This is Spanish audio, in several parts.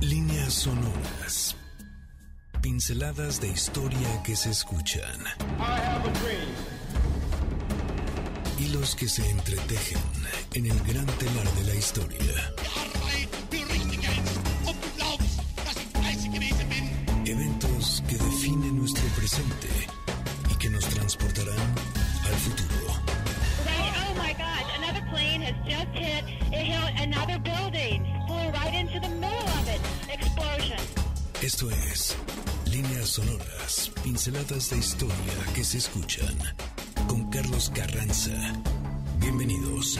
Líneas sonoras. Pinceladas de historia que se escuchan. Hilos que se entretejen en el gran telar de la historia. Eventos que definen nuestro presente y que nos transportarán al futuro. Oh my gosh, another plane has just hit, it hit another Esto es Líneas Sonoras, pinceladas de historia que se escuchan con Carlos Carranza. Bienvenidos.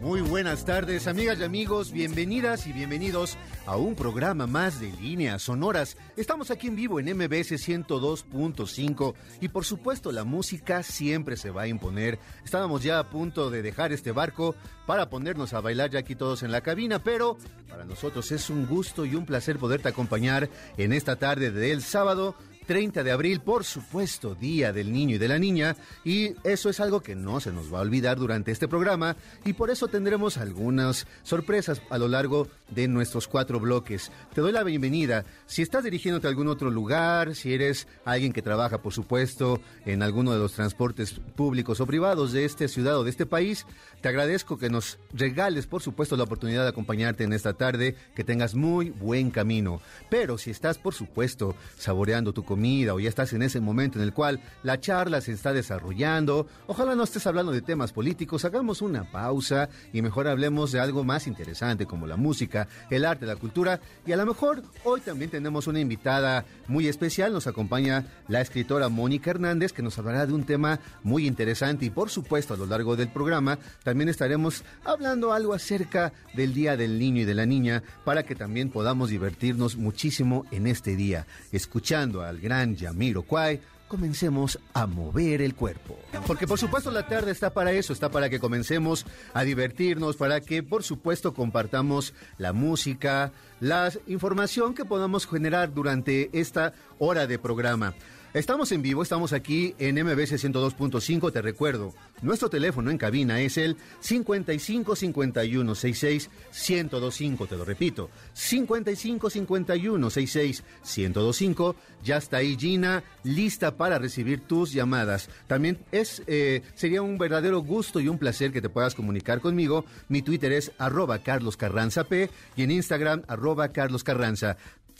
Muy buenas tardes, amigas y amigos, bienvenidas y bienvenidos a un programa más de líneas sonoras. Estamos aquí en vivo en MBS 102.5 y por supuesto la música siempre se va a imponer. Estábamos ya a punto de dejar este barco para ponernos a bailar ya aquí todos en la cabina, pero para nosotros es un gusto y un placer poderte acompañar en esta tarde del sábado 30 de abril, por supuesto, Día del Niño y de la Niña, y eso es algo que no se nos va a olvidar durante este programa, y por eso tendremos algunas sorpresas a lo largo de nuestros cuatro bloques. Te doy la bienvenida. Si estás dirigiéndote a algún otro lugar, si eres alguien que trabaja, por supuesto, en alguno de los transportes públicos o privados de esta ciudad o de este país, te agradezco que nos regales, por supuesto, la oportunidad de acompañarte en esta tarde, que tengas muy buen camino. Pero si estás, por supuesto, saboreando tu comida, o ya estás en ese momento en el cual la charla se está desarrollando, ojalá no estés hablando de temas políticos, hagamos una pausa y mejor hablemos de algo más interesante como la música, el arte, la cultura y a lo mejor hoy también tenemos una invitada muy especial, nos acompaña la escritora Mónica Hernández que nos hablará de un tema muy interesante y por supuesto a lo largo del programa también estaremos hablando algo acerca del Día del Niño y de la Niña para que también podamos divertirnos muchísimo en este día, escuchando al gran Yamiro Kwai, comencemos a mover el cuerpo. Porque por supuesto la tarde está para eso, está para que comencemos a divertirnos, para que por supuesto compartamos la música, la información que podamos generar durante esta hora de programa. Estamos en vivo, estamos aquí en MBC 102.5, te recuerdo, nuestro teléfono en cabina es el 55 51 66 1025, te lo repito, 55 51 66 1025, ya está ahí Gina, lista para recibir tus llamadas. También es, eh, sería un verdadero gusto y un placer que te puedas comunicar conmigo. Mi Twitter es arroba Carlos Carranza P y en Instagram arroba Carlos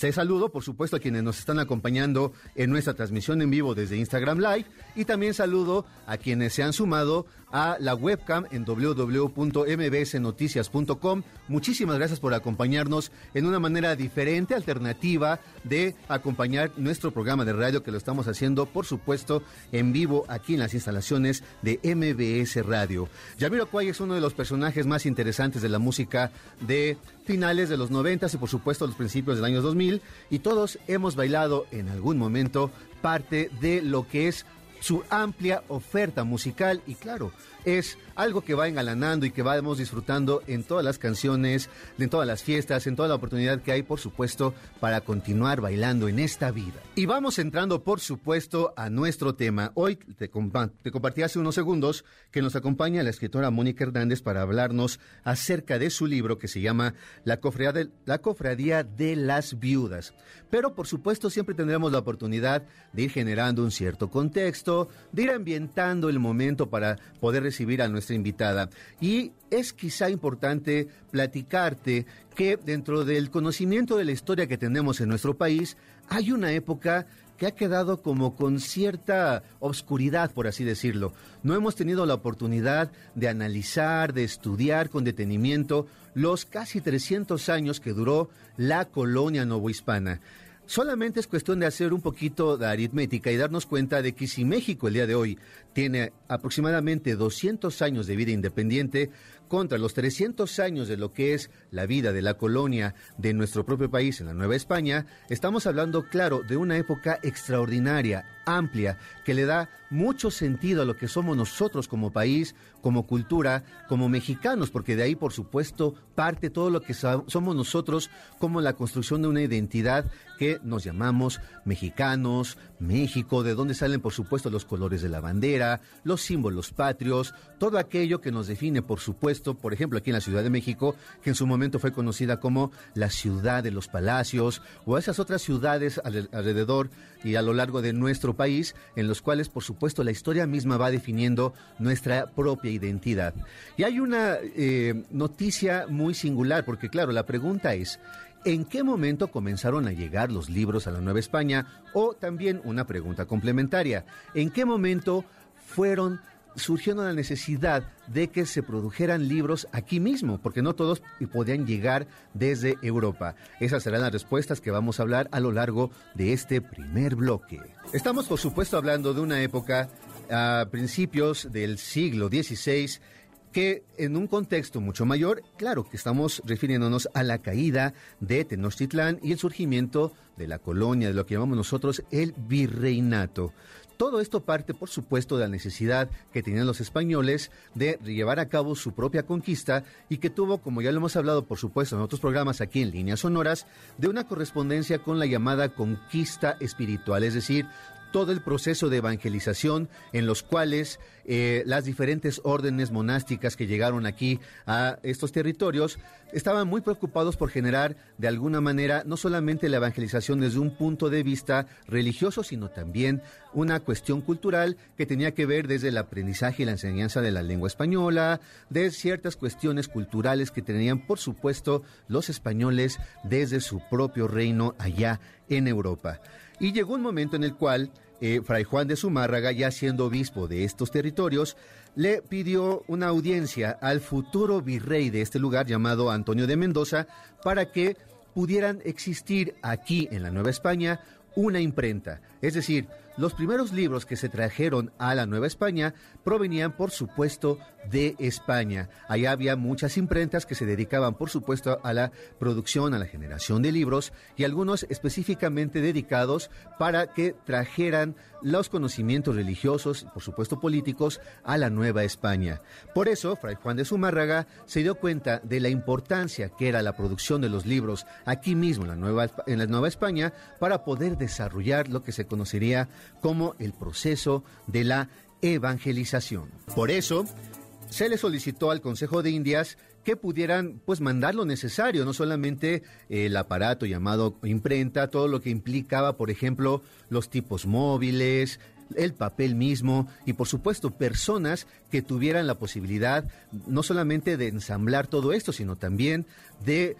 Te saludo, por supuesto, a quienes nos están acompañando en nuestra transmisión en vivo desde Instagram Live y también saludo a quienes se han sumado a la webcam en www.mbsnoticias.com. Muchísimas gracias por acompañarnos en una manera diferente, alternativa de acompañar nuestro programa de radio que lo estamos haciendo, por supuesto, en vivo aquí en las instalaciones de MBS Radio. Yamiro Kwai es uno de los personajes más interesantes de la música de finales de los 90 y por supuesto los principios del año 2000 y todos hemos bailado en algún momento parte de lo que es su amplia oferta musical y claro, es algo que va engalanando y que vamos disfrutando en todas las canciones, en todas las fiestas, en toda la oportunidad que hay, por supuesto, para continuar bailando en esta vida. Y vamos entrando, por supuesto, a nuestro tema. Hoy te, compartí hace unos segundos que nos acompaña la escritora Mónica Hernández para hablarnos acerca de su libro que se llama La Cofradía de, las Viudas. Pero, por supuesto, siempre tendremos la oportunidad de ir generando un cierto contexto, de ir ambientando el momento para poder recibir a invitada. Y es quizá importante platicarte que dentro del conocimiento de la historia que tenemos en nuestro país, hay una época que ha quedado como con cierta obscuridad, por así decirlo. No hemos tenido la oportunidad de analizar, de estudiar con detenimiento los casi 300 años que duró la colonia novohispana. Solamente es cuestión de hacer un poquito de aritmética y darnos cuenta de que si México el día de hoy tiene aproximadamente 200 años de vida independiente contra los 300 años de lo que es la vida de la colonia de nuestro propio país en la Nueva España, estamos hablando, claro, de una época extraordinaria, amplia, que le da mucho sentido a lo que somos nosotros como país, como cultura, como mexicanos, porque de ahí, por supuesto, parte todo lo que somos nosotros como la construcción de una identidad que nos llamamos mexicanos, México, de donde salen, por supuesto, los colores de la bandera, los símbolos patrios, todo aquello que nos define, por supuesto, por ejemplo, aquí en la Ciudad de México, que en su momento fue conocida como la ciudad de los palacios, o esas otras ciudades alrededor y a lo largo de nuestro país, en los cuales, por supuesto, la historia misma va definiendo nuestra propia identidad. Y hay una eh, noticia muy singular, porque claro, la pregunta es, ¿En qué momento comenzaron a llegar los libros a la Nueva España? O también una pregunta complementaria, ¿en qué momento fueron surgiendo la necesidad de que se produjeran libros aquí mismo, porque no todos podían llegar desde Europa. Esas serán las respuestas que vamos a hablar a lo largo de este primer bloque. Estamos, por supuesto, hablando de una época a principios del siglo XVI que en un contexto mucho mayor, claro que estamos refiriéndonos a la caída de Tenochtitlán y el surgimiento de la colonia, de lo que llamamos nosotros el virreinato. Todo esto parte, por supuesto, de la necesidad que tenían los españoles de llevar a cabo su propia conquista y que tuvo, como ya lo hemos hablado, por supuesto, en otros programas aquí en líneas sonoras, de una correspondencia con la llamada conquista espiritual, es decir, todo el proceso de evangelización en los cuales eh, las diferentes órdenes monásticas que llegaron aquí a estos territorios estaban muy preocupados por generar de alguna manera no solamente la evangelización desde un punto de vista religioso, sino también una cuestión cultural que tenía que ver desde el aprendizaje y la enseñanza de la lengua española, de ciertas cuestiones culturales que tenían, por supuesto, los españoles desde su propio reino allá en Europa. Y llegó un momento en el cual eh, Fray Juan de Zumárraga, ya siendo obispo de estos territorios, le pidió una audiencia al futuro virrey de este lugar llamado Antonio de Mendoza para que pudieran existir aquí en la Nueva España una imprenta. Es decir, los primeros libros que se trajeron a la Nueva España provenían, por supuesto, de España. Allá había muchas imprentas que se dedicaban, por supuesto, a la producción, a la generación de libros y algunos específicamente dedicados para que trajeran los conocimientos religiosos por supuesto, políticos a la Nueva España. Por eso, Fray Juan de Zumárraga se dio cuenta de la importancia que era la producción de los libros aquí mismo en la Nueva, en la Nueva España para poder desarrollar lo que se conocería como el proceso de la evangelización. Por eso, se le solicitó al Consejo de Indias que pudieran pues mandar lo necesario, no solamente el aparato llamado imprenta, todo lo que implicaba, por ejemplo, los tipos móviles, el papel mismo y por supuesto personas que tuvieran la posibilidad no solamente de ensamblar todo esto, sino también de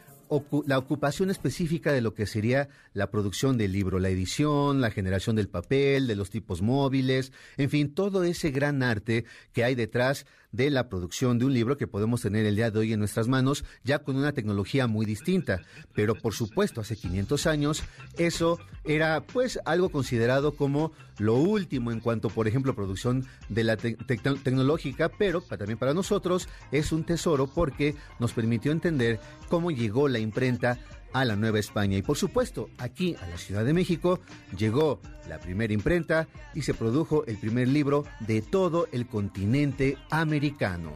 la ocupación específica de lo que sería la producción del libro, la edición, la generación del papel, de los tipos móviles, en fin, todo ese gran arte que hay detrás de la producción de un libro que podemos tener el día de hoy en nuestras manos, ya con una tecnología muy distinta. Pero por supuesto, hace 500 años eso era pues algo considerado como lo último en cuanto, por ejemplo, producción de la tecnológica, pero también para nosotros es un tesoro porque nos permitió entender cómo llegó la imprenta a la Nueva España. Y por supuesto, aquí a la Ciudad de México llegó la primera imprenta y se produjo el primer libro de todo el continente americano.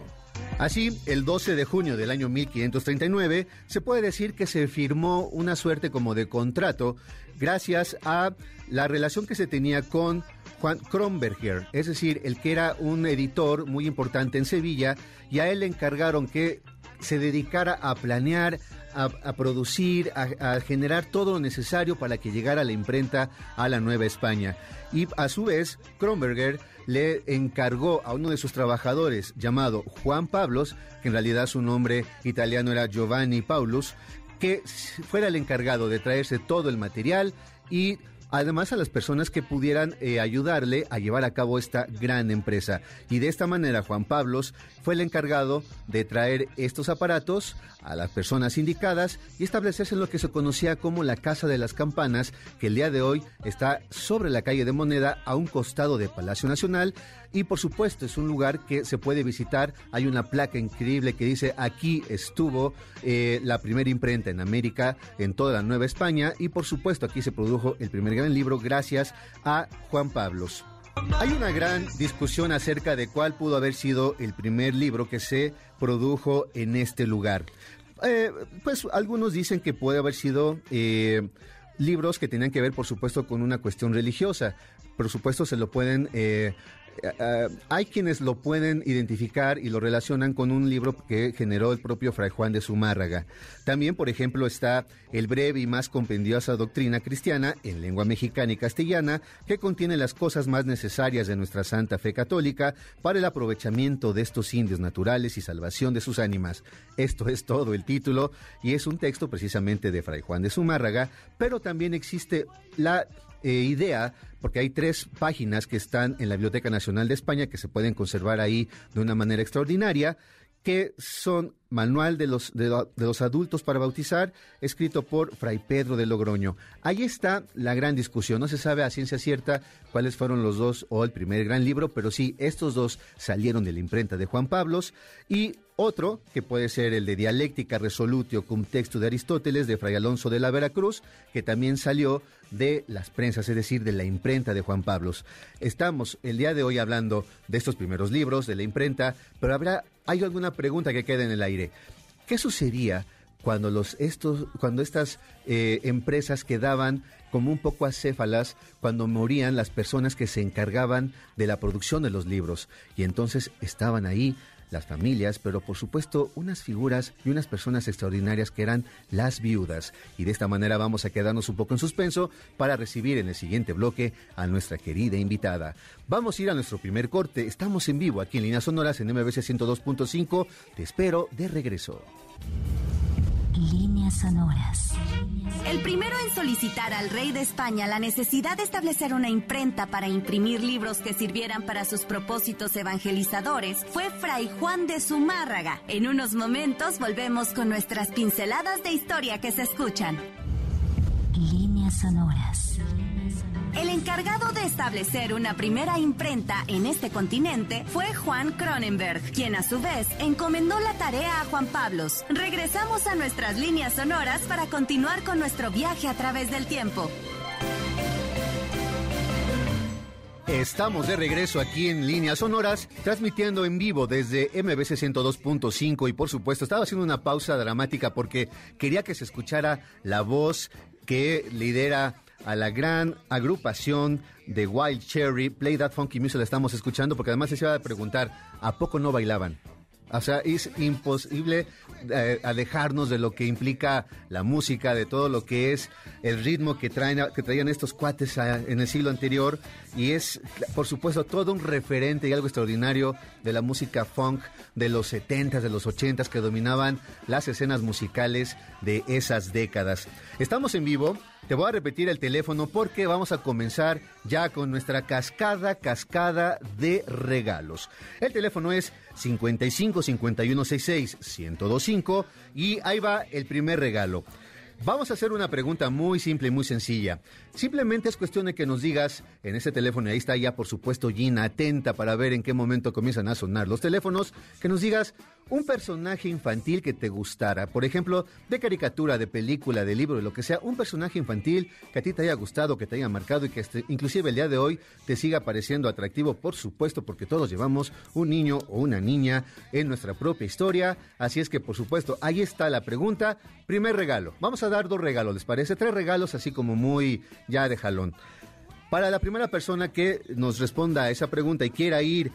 Así, el 12 de junio del año 1539, se puede decir que se firmó una suerte como de contrato gracias a la relación que se tenía con Juan Kronberger, es decir, el que era un editor muy importante en Sevilla, y a él le encargaron que se dedicara a planear, a, producir, a, generar todo lo necesario para que llegara la imprenta a la Nueva España. Y a su vez, Kronberger le encargó a uno de sus trabajadores llamado Juan Pablos, que en realidad su nombre italiano era Giovanni Paulus, que fuera el encargado de traerse todo el material y además a las personas que pudieran eh, ayudarle a llevar a cabo esta gran empresa. Y de esta manera Juan Pablos fue el encargado de traer estos aparatos a las personas indicadas y establecerse en lo que se conocía como la Casa de las Campanas, que el día de hoy está sobre la calle de Moneda a un costado de Palacio Nacional y por supuesto es un lugar que se puede visitar. Hay una placa increíble que dice aquí estuvo eh, la primera imprenta en América, en toda la Nueva España y por supuesto aquí se produjo el primer gran libro gracias a Juan Pablos. Hay una gran discusión acerca de cuál pudo haber sido el primer libro que se produjo en este lugar. Eh, pues algunos dicen que puede haber sido eh, libros que tenían que ver, por supuesto, con una cuestión religiosa. Por supuesto, se lo pueden eh, eh, hay quienes lo pueden identificar y lo relacionan con un libro que generó el propio Fray Juan de Zumárraga. También, por ejemplo, está el breve y más compendiosa doctrina cristiana en lengua mexicana y castellana, que contiene las cosas más necesarias de nuestra santa fe católica para el aprovechamiento de estos indios naturales y salvación de sus ánimas. Esto es todo el título y es un texto precisamente de Fray Juan de Zumárraga, pero también existe la eh, idea, porque hay tres páginas que están en la Biblioteca Nacional de España que se pueden conservar ahí de una manera extraordinaria, que son Manual de los, de, los Adultos para Bautizar, escrito por Fray Pedro de Logroño. Ahí está la gran discusión. No se sabe a ciencia cierta cuáles fueron los dos o el primer gran libro, pero sí, estos dos salieron de la imprenta de Juan Pablos y otro, que puede ser el de Dialéctica Resolutio cum texto de Aristóteles de Fray Alonso de la Veracruz, que también salió de las prensas, es decir, de la imprenta de Juan Pablos. Estamos el día de hoy hablando de estos primeros libros, de la imprenta, pero habrá, hay alguna pregunta que queda en el aire. ¿Qué sucedía cuando, estos, cuando estas eh, empresas quedaban como un poco acéfalas cuando morían las personas que se encargaban de la producción de los libros? Y entonces estaban ahí las familias, pero por supuesto unas figuras y unas personas extraordinarias que eran las viudas. Y de esta manera vamos a quedarnos un poco en suspenso para recibir en el siguiente bloque a nuestra querida invitada. Vamos a ir a nuestro primer corte. Estamos en vivo aquí en Líneas Sonoras en MBC 102.5. Te espero de regreso. Sonoras. El primero en solicitar al rey de España la necesidad de establecer una imprenta para imprimir libros que sirvieran para sus propósitos evangelizadores fue Fray Juan de Zumárraga. En unos momentos volvemos con nuestras pinceladas de historia que se escuchan. Líneas sonoras. El encargado de establecer una primera imprenta en este continente fue Juan Cronenberg, quien a su vez encomendó la tarea a Juan Pablos. Regresamos a nuestras líneas sonoras para continuar con nuestro viaje a través del tiempo. Estamos de regreso aquí en Líneas Sonoras, transmitiendo en vivo desde MBC 102.5 y por supuesto estaba haciendo una pausa dramática porque quería que se escuchara la voz que lidera a la gran agrupación de Wild Cherry, Play That Funky Music, la estamos escuchando, porque además se iba a preguntar, ¿a poco no bailaban? O sea, es imposible eh, alejarnos de lo que implica la música, de todo lo que es el ritmo que, traen, que traían estos cuates en el siglo anterior. Y es, por supuesto, todo un referente y algo extraordinario de la música funk de los 70s, de los 80s, que dominaban las escenas musicales de esas décadas. Estamos en vivo te voy a repetir el teléfono porque vamos a comenzar ya con nuestra cascada, cascada de regalos. El teléfono es 55 51 66 1025 y ahí va el primer regalo. Vamos a hacer una pregunta muy simple y muy sencilla. Simplemente es cuestión de que nos digas en ese teléfono, y ahí está ya por supuesto Gina, atenta para ver en qué momento comienzan a sonar los teléfonos, que nos digas un personaje infantil que te gustara, por ejemplo, de caricatura, de película, de libro, de lo que sea, un personaje infantil que a ti te haya gustado, que te haya marcado y que este, inclusive el día de hoy te siga pareciendo atractivo, por supuesto, porque todos llevamos un niño o una niña en nuestra propia historia, así es que por supuesto, ahí está la pregunta, primer regalo, vamos a dar dos regalos, ¿les parece? Tres regalos así como muy ya de jalón. Para la primera persona que nos responda a esa pregunta y quiera ir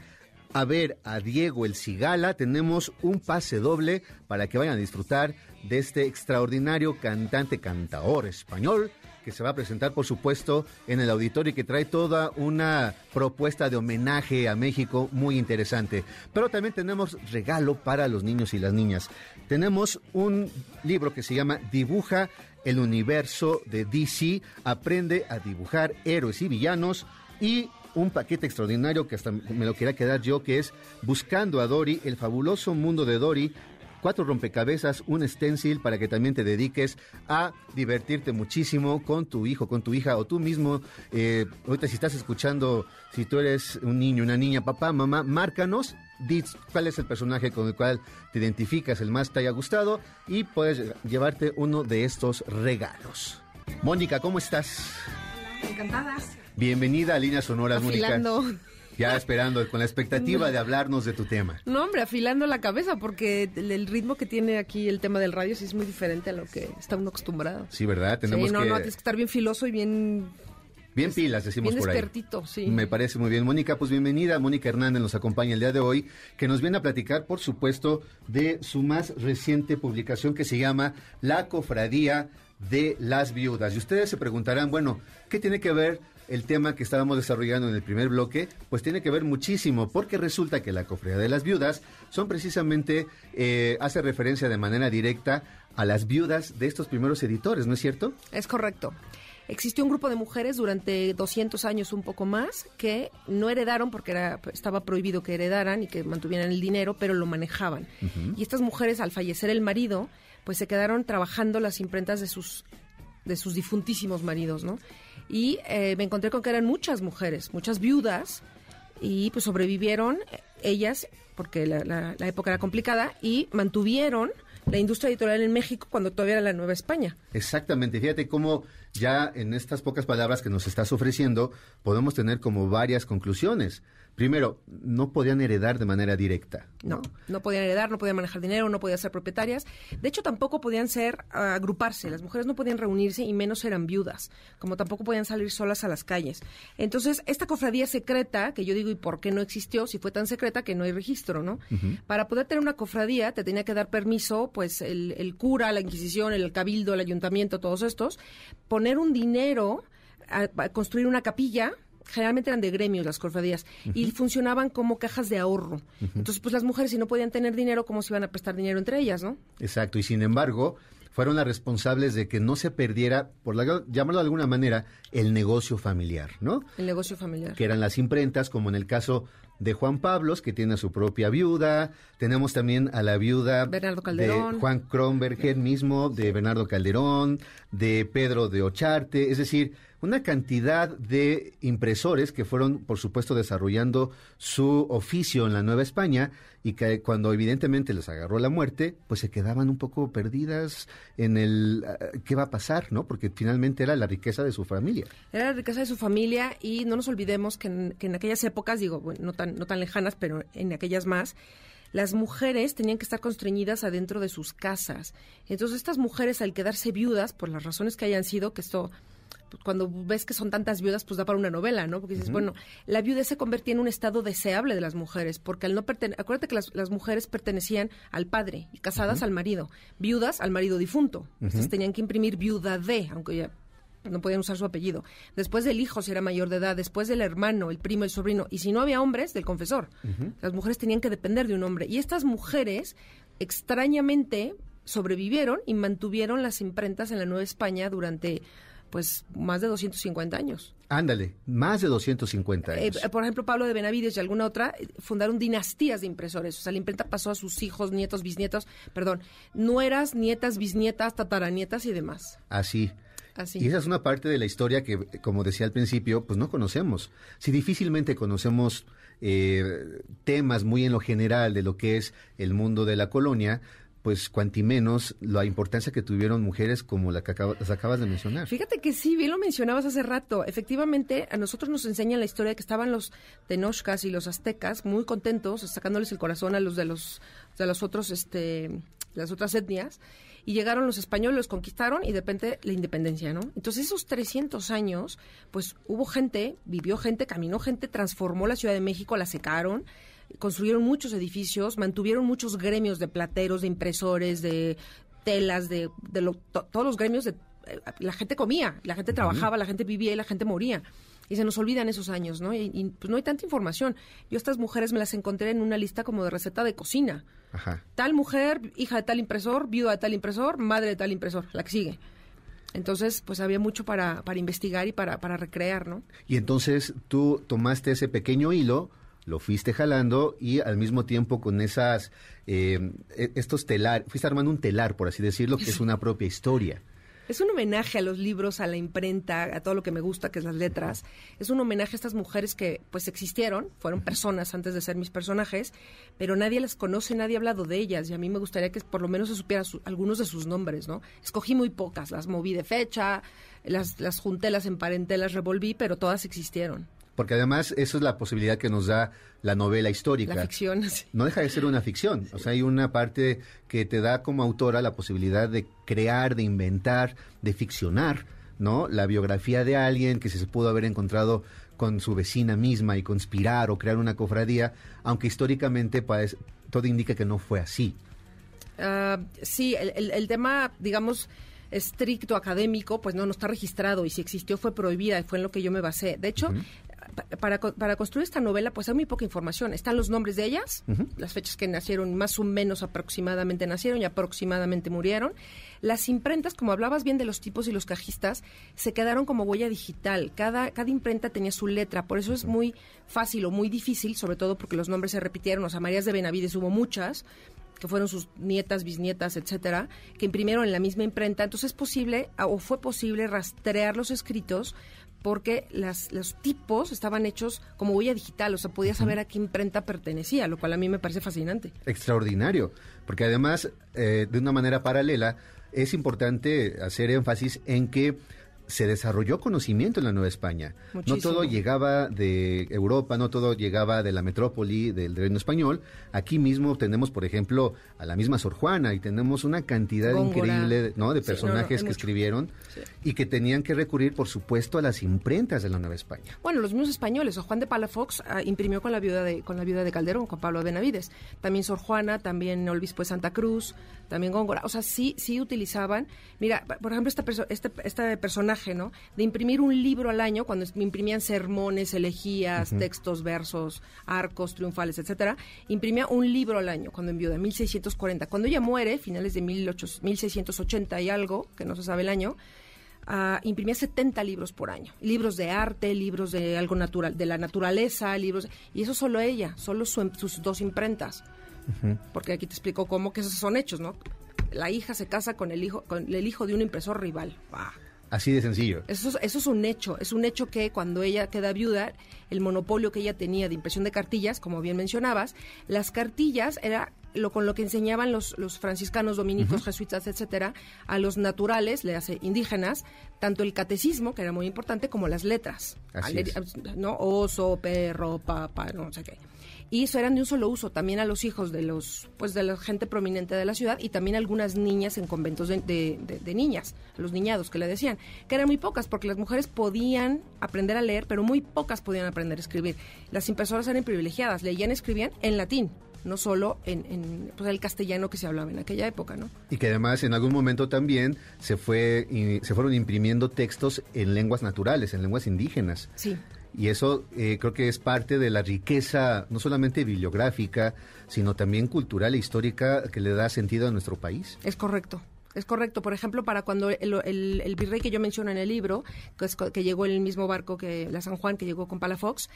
a ver a Diego el Cigala, tenemos un pase doble para que vayan a disfrutar de este extraordinario cantante cantaor español que se va a presentar, por supuesto, en el auditorio y que trae toda una propuesta de homenaje a México muy interesante. Pero también tenemos regalo para los niños y las niñas. Tenemos un libro que se llama Dibuja el universo de DC, aprende a dibujar héroes y villanos y un paquete extraordinario que hasta me lo quería quedar yo, que es Buscando a Dory, el fabuloso mundo de Dory, cuatro rompecabezas, un stencil para que también te dediques a divertirte muchísimo con tu hijo, con tu hija o tú mismo. Eh, ahorita si estás escuchando, si tú eres un niño, una niña, papá, mamá, márcanos, di cuál es el personaje con el cual te identificas, el más te haya gustado y puedes llevarte uno de estos regalos. Mónica, ¿cómo estás? Encantada. Bienvenida a Líneas Sonoras. Mónica. Ya esperando, con la expectativa de hablarnos de tu tema. No, hombre, afilando la cabeza, porque el, ritmo que tiene aquí el tema del radio sí es muy diferente a lo que está uno acostumbrado. Sí, ¿verdad? Tenemos sí, no, que... no, tienes que estar bien filoso y bien Bien pilas, decimos bien por ahí. sí. Me parece muy bien. Mónica, pues bienvenida. Mónica Hernández nos acompaña el día de hoy, que nos viene a platicar, por supuesto, de su más reciente publicación que se llama La Cofradía de las Viudas. Y ustedes se preguntarán, bueno, ¿qué tiene que ver el tema que estábamos desarrollando en el primer bloque? Pues tiene que ver muchísimo, porque resulta que la Cofradía de las Viudas son precisamente, eh, hace referencia de manera directa a las viudas de estos primeros editores, ¿no es cierto? Es correcto. Existió un grupo de mujeres durante 200 años, un poco más, que no heredaron porque era, estaba prohibido que heredaran y que mantuvieran el dinero, pero lo manejaban. Y estas mujeres, al fallecer el marido, pues se quedaron trabajando las imprentas de sus, de sus difuntísimos maridos, ¿no? Y eh, me encontré con que eran muchas mujeres, muchas viudas, y pues sobrevivieron eh, ellas, porque la, la- la época era complicada, y mantuvieron la industria editorial en México cuando todavía era la Nueva España. Exactamente, fíjate cómo ya en estas pocas palabras que nos estás ofreciendo podemos tener como varias conclusiones. Primero, no podían heredar de manera directa. No, no podían heredar, no podían manejar dinero, no podían ser propietarias. De hecho, tampoco podían ser ah, agruparse. Las mujeres no podían reunirse y menos eran viudas, como tampoco podían salir solas a las calles. Entonces, esta cofradía secreta, que yo digo, ¿y por qué no existió? Si fue tan secreta que no hay registro, ¿no? Para poder tener una cofradía, te tenía que dar permiso, pues, el, el cura, la Inquisición, el cabildo, el ayuntamiento, todos estos, poner un dinero, a- a construir una capilla, generalmente eran de gremios las cofradías y funcionaban como cajas de ahorro. Entonces, pues las mujeres si no podían tener dinero, ¿cómo se iban a prestar dinero entre ellas, no? Exacto, y sin embargo, fueron las responsables de que no se perdiera, por la, llamarlo de alguna manera, el negocio familiar, ¿no? El negocio familiar. que eran las imprentas, como en el caso de Juan Pablos, que tiene a su propia viuda. Tenemos también a la viuda Bernardo Calderón. de Juan Kronberger mismo, de Bernardo Calderón, de Pedro de Ocharte, es decir, una cantidad de impresores que fueron, por supuesto, desarrollando su oficio en la Nueva España y que cuando evidentemente les agarró la muerte, pues se quedaban un poco perdidas en el ah, qué va a pasar, ¿no? Porque finalmente era la riqueza de su familia. Era la riqueza de su familia y no nos olvidemos que en, que en aquellas épocas, digo, bueno, no tan, no tan lejanas, pero en aquellas más, las mujeres tenían que estar constreñidas adentro de sus casas. Entonces estas mujeres al quedarse viudas, por las razones que hayan sido, que esto cuando ves que son tantas viudas, pues da para una novela, ¿no? Porque dices, bueno, la viudez se convertía en un estado deseable de las mujeres, porque al no pertenecer, acuérdate que las, las mujeres pertenecían al padre y casadas al marido, viudas al marido difunto. Entonces tenían que imprimir viuda de, aunque ya no podían usar su apellido. Después del hijo, si era mayor de edad, después del hermano, el primo, el sobrino, y si no había hombres, del confesor. Las mujeres tenían que depender de un hombre. Y estas mujeres, extrañamente, sobrevivieron y mantuvieron las imprentas en la Nueva España durante pues más de 250 años. Ándale, más de 250 Eh, años. por ejemplo, Pablo de Benavides y alguna otra eh, fundaron dinastías de impresores. O sea, la imprenta pasó a sus hijos, nietos, bisnietos, perdón, nueras, nietas, bisnietas, tataranietas y demás. Así. Así. Y esa es una parte de la historia que, como decía al principio, pues no conocemos. Si difícilmente conocemos eh, temas muy en lo general de lo que es el mundo de la colonia, pues cuanti menos la importancia que tuvieron mujeres como la que las acabas de mencionar. Fíjate que sí, bien lo mencionabas hace rato. Efectivamente, a nosotros nos enseñan la historia de que estaban los tenochcas y los aztecas muy contentos, sacándoles el corazón a los de los de los otros, este, las otras etnias, y llegaron los españoles, los conquistaron y de repente la independencia, ¿no? Entonces esos 300 años, pues hubo gente, vivió gente, caminó gente, transformó la Ciudad de México, la secaron, construyeron muchos edificios, mantuvieron muchos gremios de plateros, de impresores, de telas, de, de lo- to- todos los gremios de eh, la gente comía, la gente trabajaba, la gente vivía y la gente moría. Y se nos olvidan esos años, ¿no? Y, y, pues no hay tanta información. Yo estas mujeres me las encontré en una lista como de receta de cocina. Ajá. Tal mujer, hija de tal impresor, viuda de tal impresor, madre de tal impresor, la que sigue. Entonces, pues había mucho para, para investigar y para, para recrear, ¿no? Y entonces tú tomaste ese pequeño hilo, lo fuiste jalando y al mismo tiempo con esas, eh, e- estos telar, fuiste armando un telar, por así decirlo, que es una propia historia. Es un homenaje a los libros, a la imprenta, a todo lo que me gusta, que es las letras. Es un homenaje a estas mujeres que pues existieron, fueron personas antes de ser mis personajes, pero nadie las conoce, nadie ha hablado de ellas y a mí me gustaría que por lo menos se supiera su- algunos de sus nombres, ¿no? Escogí muy pocas, las moví de fecha, las, las junté, las emparenté, las revolví, pero todas existieron. Porque además eso es la posibilidad que nos da la novela histórica. La ficción, sí. No deja de ser una ficción. O sea, hay una parte que te da como autora la posibilidad de crear, de inventar, de ficcionar ¿no? La biografía de alguien que se pudo haber encontrado con su vecina misma y conspirar o crear una cofradía, aunque históricamente pues, todo indica que no fue así. Ah, sí, el, el, tema, digamos, estricto académico, pues no, no está registrado y si existió fue prohibida y fue en lo que yo me basé. De hecho, para, para, construir esta novela, pues hay muy poca información. Están los nombres de ellas, las fechas que nacieron, más o menos aproximadamente nacieron y aproximadamente murieron. Las imprentas, como hablabas bien de los tipos y los cajistas, se quedaron como huella digital. Cada, cada imprenta tenía su letra, por eso es muy fácil o muy difícil, sobre todo porque los nombres se repitieron. O sea, Marías de Benavides hubo muchas, que fueron sus nietas, bisnietas, etcétera, que imprimieron en la misma imprenta. Entonces es posible, o fue posible, rastrear los escritos porque las, los tipos estaban hechos como huella digital, o sea, podía saber a qué imprenta pertenecía, lo cual a mí me parece fascinante. Extraordinario, porque además, eh, de una manera paralela, es importante hacer énfasis en que se desarrolló conocimiento en la Nueva España. No todo llegaba de Europa, no todo llegaba de la metrópoli del reino español. Aquí mismo tenemos, por ejemplo, a la misma Sor Juana y tenemos una cantidad increíble ¿no? de personajes que escribieron y que tenían que recurrir, por supuesto, a las imprentas de la Nueva España. Bueno, los mismos españoles. Sor Juan de Palafox ah, imprimió con la viuda de con la viuda de Calderón, con Pablo Benavides. También Sor Juana, también el obispo de Santa Cruz, también Góngora. O sea, sí, sí utilizaban. Mira, por ejemplo, esta este, este personaje de imprimir un libro al año, cuando imprimían sermones, elegías, textos, versos, arcos triunfales, etcétera, imprimía un libro al año cuando envió de 1640. Cuando ella muere, finales de 1680 y algo, que no se sabe el año, uh, imprimía 70 libros por año. Libros de arte, libros de algo natural, de la naturaleza, libros... Y eso solo ella, solo sus dos imprentas. Porque aquí te explico cómo que esos son hechos, ¿no? La hija se casa con el hijo, con el hijo de un impresor rival. Así de sencillo. Eso, eso es un hecho. Es un hecho que cuando ella queda viuda, el monopolio que ella tenía de impresión de cartillas, como bien mencionabas, las cartillas era lo con lo que enseñaban los, los franciscanos, dominicos, jesuitas, etcétera, a los naturales, le hace indígenas, tanto el catecismo, que era muy importante, como las letras. Así es. ¿No? Oso, perro, papa, no sé qué y eso eran de un solo uso también a los hijos de los pues de la gente prominente de la ciudad y también algunas niñas en conventos de, de, niñas los niñados que le decían que eran muy pocas porque las mujeres podían aprender a leer pero muy pocas podían aprender a escribir las impresoras eran privilegiadas leían escribían en latín no solo en, en pues, el castellano que se hablaba en aquella época, ¿no? Y que además en algún momento también se fue se fueron imprimiendo textos en lenguas naturales, en lenguas indígenas. Sí. Y eso eh, creo que es parte de la riqueza, no solamente bibliográfica, sino también cultural e histórica que le da sentido a nuestro país. Es correcto. Es correcto. Por ejemplo, para cuando el, virrey que yo menciono en el libro, que, llegó en el mismo barco que la San Juan, que llegó con Palafox,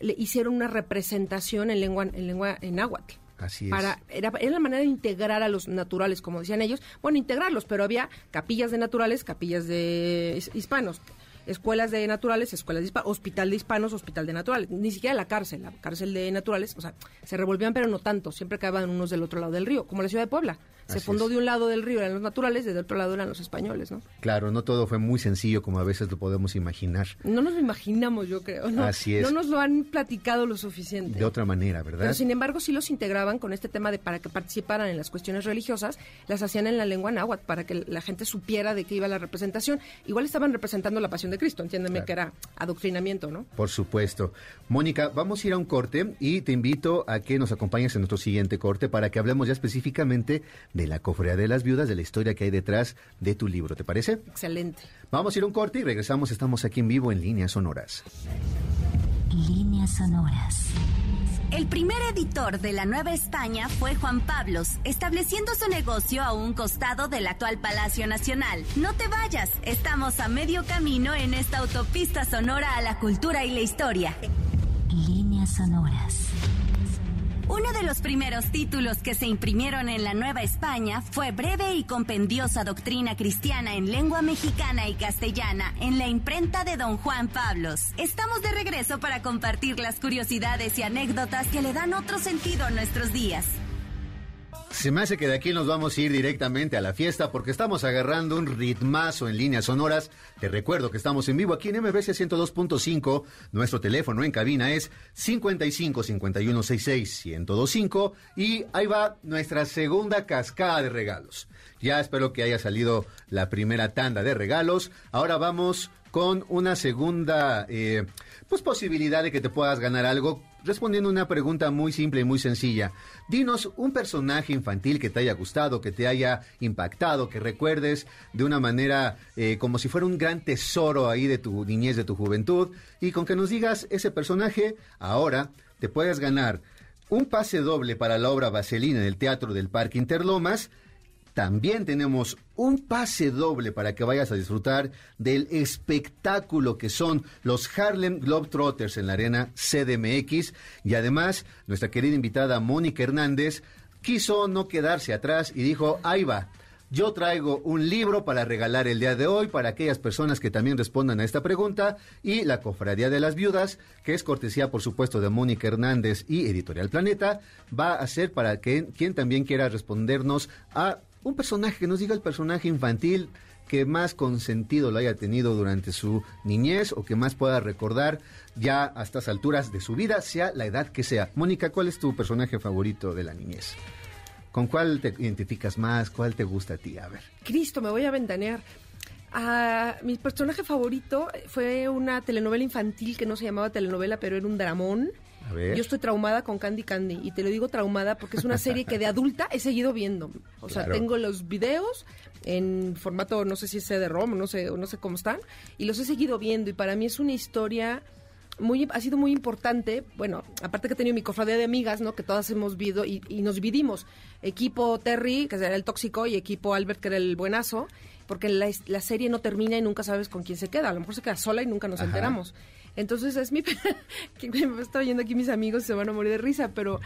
le hicieron una representación en lengua en lengua en náhuatl. Así es. Para, era, era, la manera de integrar a los naturales, como decían ellos. Bueno, integrarlos, pero había capillas de naturales, capillas de hispanos escuelas de naturales, escuelas de hispanos, hospital de hispanos, hospital de naturales, ni siquiera la cárcel, la cárcel de naturales, o sea, se revolvían pero no tanto, siempre quedaban unos del otro lado del río, como la ciudad de Puebla. Se fundó de un lado del río eran los naturales, y del otro lado eran los españoles, ¿no? Claro, no todo fue muy sencillo como a veces lo podemos imaginar. No nos lo imaginamos, yo creo. ¿no? Así es. No nos lo han platicado lo suficiente. De otra manera, ¿verdad? Pero sin embargo sí los integraban con este tema de para que participaran en las cuestiones religiosas, las hacían en la lengua náhuatl para que la gente supiera de qué iba la representación. Igual estaban representando la pasión de Cristo, entiéndeme que era adoctrinamiento, ¿no? Por supuesto. Mónica, vamos a ir a un corte y te invito a que nos acompañes en nuestro siguiente corte para que hablemos ya específicamente de la cofrea de la viudas de la historia que hay detrás de tu libro. ¿Te parece? Excelente. Vamos a ir a un corte y regresamos. Estamos aquí en vivo en Líneas Sonoras. Líneas Sonoras. El primer editor de la Nueva España fue Juan Pablos, estableciendo su negocio a un costado del actual Palacio Nacional. No te vayas, estamos a medio camino en esta autopista sonora a la cultura y la historia. Líneas Sonoras. Uno de los primeros títulos que se imprimieron en la Nueva España fue Breve y compendiosa doctrina cristiana en lengua mexicana y castellana en la imprenta de don Juan Pablos. Estamos de regreso para compartir las curiosidades y anécdotas que le dan otro sentido a nuestros días. Se me hace que de aquí nos vamos a ir directamente a la fiesta porque estamos agarrando un ritmazo en líneas sonoras. Te recuerdo que estamos en vivo aquí en MBC 102.5. Nuestro teléfono en cabina es 55 51 66 1025 y ahí va nuestra segunda cascada de regalos. Ya espero que haya salido la primera tanda de regalos. Ahora vamos con una segunda eh, pues posibilidad de que te puedas ganar algo respondiendo una pregunta muy simple y muy sencilla. Dinos un personaje infantil que te haya gustado, que te haya impactado, que recuerdes de una manera eh, como si fuera un gran tesoro ahí de tu niñez, de tu juventud, y con que nos digas ese personaje, ahora te puedes ganar un pase doble para la obra Vaselina en el Teatro del Parque Interlomas, también tenemos un pase doble para que vayas a disfrutar del espectáculo que son los Harlem Globetrotters en la arena CDMX. Y además, nuestra querida invitada Mónica Hernández quiso no quedarse atrás y dijo, ahí va. Yo traigo un libro para regalar el día de hoy para aquellas personas que también respondan a esta pregunta y la Cofradía de las Viudas, que es cortesía por supuesto de Mónica Hernández y Editorial Planeta, va a ser para que quien también quiera respondernos a un personaje, que nos diga el personaje infantil que más consentido lo haya tenido durante su niñez o que más pueda recordar ya a estas alturas de su vida, sea la edad que sea. Mónica, ¿cuál es tu personaje favorito de la niñez? ¿Con cuál te identificas más? ¿Cuál te gusta a ti? A ver. Cristo, me voy a ventanear. Ah, mi personaje favorito fue una telenovela infantil que no se llamaba telenovela, pero era un dramón. Yo estoy traumada con Candy Candy y te lo digo traumada porque es una serie que de adulta he seguido viendo. O sea, tengo los videos en formato, no sé si es CD-ROM, no sé, no sé cómo están, y los he seguido viendo y para mí es una historia muy, ha sido muy importante, bueno, aparte que he tenido mi cofradía de amigas, ¿no? Que todas hemos vivido y, nos dividimos. Equipo Terry, que era el tóxico, y equipo Albert, que era el buenazo, porque la, la serie no termina y nunca sabes con quién se queda. A lo mejor se queda sola y nunca nos enteramos. Entonces es mi... que me está oyendo aquí mis amigos se van a morir de risa, pero...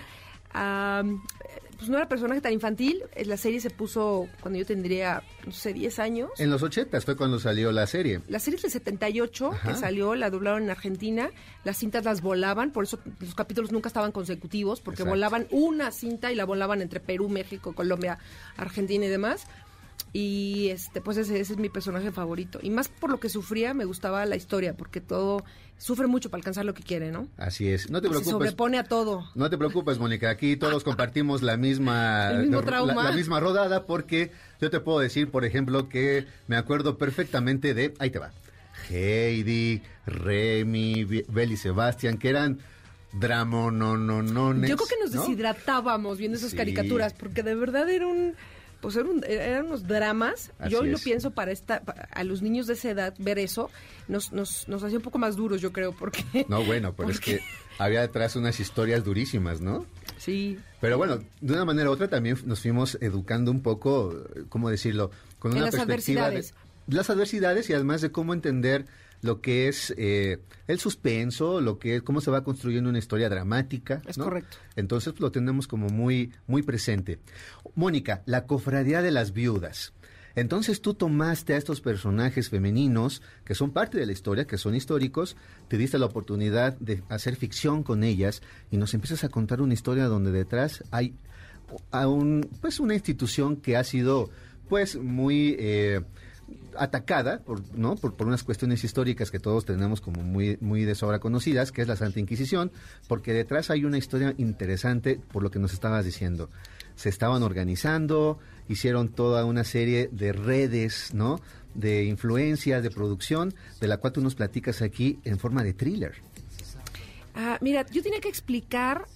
pues no era personaje tan infantil. Eh, la serie se puso cuando yo tendría, no sé, 10 años. En los 80 fue cuando salió la serie. La serie es del 78 que salió, la doblaron en Argentina. Las cintas las volaban, por eso los capítulos nunca estaban consecutivos, porque volaban una cinta y la volaban entre Perú, México, Colombia, Argentina y demás. Y este, pues ese, ese, es mi personaje favorito. Y más por lo que sufría, me gustaba la historia, porque todo sufre mucho para alcanzar lo que quiere, ¿no? Así es. No te preocupes. Se sobrepone a todo. No te preocupes, Mónica. Aquí todos compartimos la misma, La, misma rodada, porque yo te puedo decir, por ejemplo, que me acuerdo perfectamente de. Ahí te va. Heidi, Remy, Beli Sebastián, que eran dramonononones. Yo creo que nos deshidratábamos viendo esas caricaturas, porque de verdad era un pues eran, unos dramas. yo hoy lo pienso para esta, a los niños de esa edad, ver eso nos, nos, nos hacía un poco más duros, yo creo, porque... No, bueno, pero es que había detrás unas historias durísimas, ¿no? Sí. Pero bueno, de una manera u otra también nos fuimos educando un poco, ¿cómo decirlo? Con una perspectiva de las adversidades y además de cómo entender lo que es eh, el suspenso, lo que es cómo se va construyendo una historia dramática. Es correcto. Entonces lo tenemos como muy, muy presente. Mónica, la cofradía de las viudas. Entonces tú tomaste a estos personajes femeninos que son parte de la historia, que son históricos, te diste la oportunidad de hacer ficción con ellas y nos empiezas a contar una historia donde detrás hay a un, pues una institución que ha sido pues muy eh, atacada por, ¿no? Por, unas cuestiones históricas que todos tenemos como muy, muy de sobra conocidas, que es la Santa Inquisición, porque detrás hay una historia interesante por lo que nos estabas diciendo. Se estaban organizando, hicieron toda una serie de redes, ¿no? De influencias, de producción, de la cual tú nos platicas aquí en forma de thriller. Ah, mira, yo tenía que explicar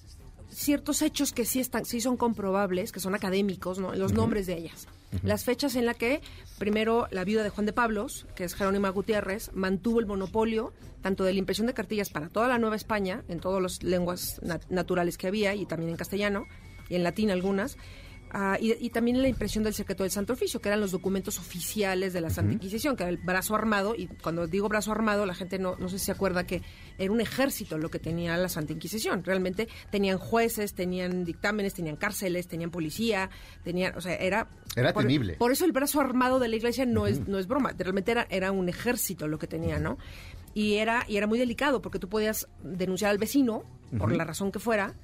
ciertos hechos que sí están, sí son comprobables, que son académicos, ¿no? Los nombres de ellas. Las fechas en las que, primero, la viuda de Juan de Pablos, que es Jerónima Gutiérrez, mantuvo el monopolio tanto de la impresión de cartillas para toda la Nueva España, en todas las lenguas naturales que había, y también en castellano, y en latín algunas, Ah, y, también la impresión del secreto del Santo Oficio, que eran los documentos oficiales de la Santa Inquisición, que era el brazo armado, y cuando digo brazo armado, la gente no, no sé si se acuerda que era un ejército lo que tenía la Santa Inquisición. Realmente tenían jueces, tenían dictámenes, tenían cárceles, tenían policía, tenían, o sea, era... Era temible. Por eso el brazo armado de la iglesia no, es, no es broma, realmente era, era un ejército lo que tenía, ¿no? Y era, y era muy delicado, porque tú podías denunciar al vecino, por la razón que fuera,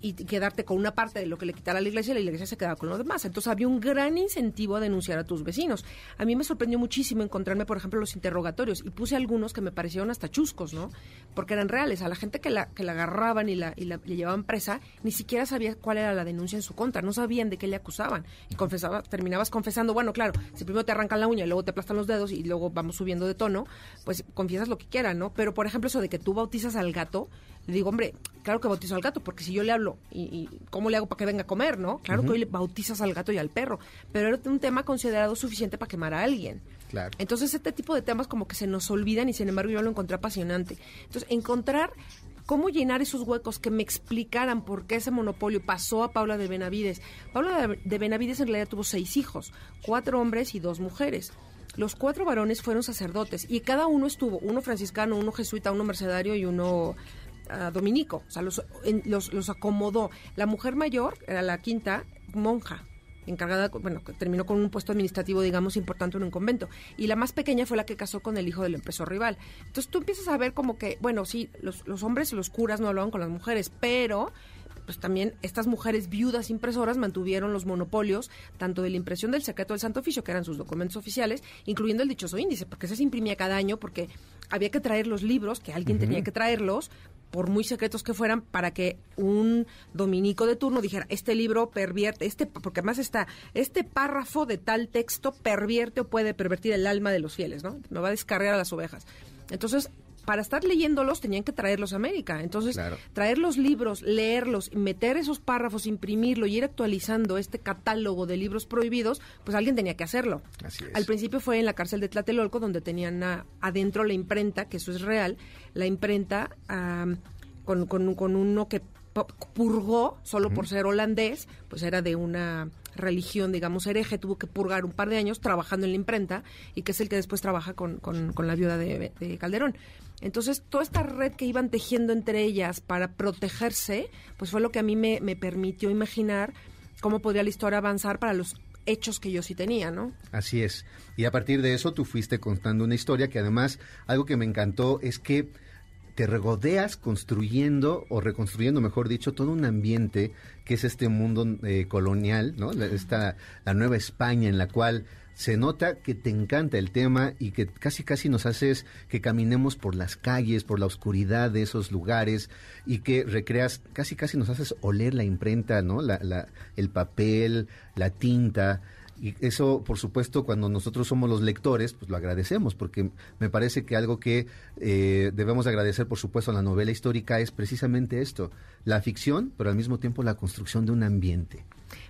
y quedarte con una parte de lo que le quitara a la iglesia y la iglesia se quedaba con lo demás. Entonces había un gran incentivo a denunciar a tus vecinos. A mí me sorprendió muchísimo encontrarme, por ejemplo, los interrogatorios y puse algunos que me parecieron hasta chuscos, ¿no? Porque eran reales. A la gente que la, que la agarraban y la, y la le llevaban presa, ni siquiera sabía cuál era la denuncia en su contra, no sabían de qué le acusaban. Y confesaba, terminabas confesando, bueno, claro, si primero te arrancan la uña y luego te aplastan los dedos y luego vamos subiendo de tono, pues confiesas lo que quieras, ¿no? Pero, por ejemplo, eso de que tú bautizas al gato, le digo, hombre, claro que bautizo al gato, porque si yo le hablo, y, cómo le hago para que venga a comer, no? Claro que hoy le bautizas al gato y al perro, pero era un tema considerado suficiente para quemar a alguien. Claro. Entonces, este tipo de temas como que se nos olvidan y sin embargo yo lo encontré apasionante. Entonces, encontrar cómo llenar esos huecos que me explicaran por qué ese monopolio pasó a Paula de Benavides. Paula de Benavides en realidad tuvo seis hijos, cuatro hombres y dos mujeres. Los cuatro varones fueron sacerdotes y cada uno estuvo, uno franciscano, uno jesuita, uno mercedario y uno dominico, o sea, los, los, acomodó. La mujer mayor, era la quinta, monja, encargada, bueno, terminó con un puesto administrativo, digamos, importante en un convento. Y la más pequeña fue la que casó con el hijo del empresor rival. Entonces tú empiezas a ver como que, bueno, sí, los, los hombres, los curas no hablaban con las mujeres, pero pues también estas mujeres viudas impresoras mantuvieron los monopolios tanto de la impresión del secreto del Santo Oficio, que eran sus documentos oficiales, incluyendo el dichoso índice, porque ese se imprimía cada año porque había que traer los libros, que alguien tenía que traerlos, por muy secretos que fueran, para que un dominico de turno dijera, este libro pervierte, este, porque además está, este párrafo de tal texto pervierte o puede pervertir el alma de los fieles, ¿no? No va a descargar a las ovejas. Entonces, para estar leyéndolos tenían que traerlos a América. Entonces, traer los libros, leerlos, meter esos párrafos, imprimirlo y ir actualizando este catálogo de libros prohibidos, pues alguien tenía que hacerlo. Al principio fue en la cárcel de Tlatelolco, donde tenían adentro la imprenta, que eso es real, la imprenta con, con, uno que purgó solo por ser holandés, pues era de una religión, digamos, hereje, tuvo que purgar un par de años trabajando en la imprenta y que es el que después trabaja con, con, la viuda de, Calderón. Entonces, toda esta red que iban tejiendo entre ellas para protegerse, pues fue lo que a mí me, permitió imaginar cómo podría la historia avanzar para los hechos que yo sí tenía, ¿no? Así es. Y a partir de eso tú fuiste contando una historia que además algo que me encantó es que te regodeas construyendo o reconstruyendo, mejor dicho, todo un ambiente que es este mundo eh, colonial, ¿no? La, esta, la nueva España en la cual se nota que te encanta el tema y que casi casi nos haces que caminemos por las calles, por la oscuridad de esos lugares y que recreas, casi casi nos haces oler la imprenta, ¿no? La, la, el papel, la tinta. Y eso, por supuesto, cuando nosotros somos los lectores, pues lo agradecemos, porque me parece que algo que eh, debemos agradecer, por supuesto, a la novela histórica es precisamente esto, la ficción, pero al mismo tiempo la construcción de un ambiente.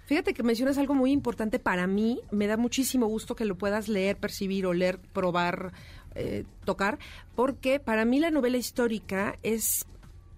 Fíjate que mencionas algo muy importante para mí, me da muchísimo gusto que lo puedas leer, percibir, oler, probar, eh, tocar, porque para mí la novela histórica es,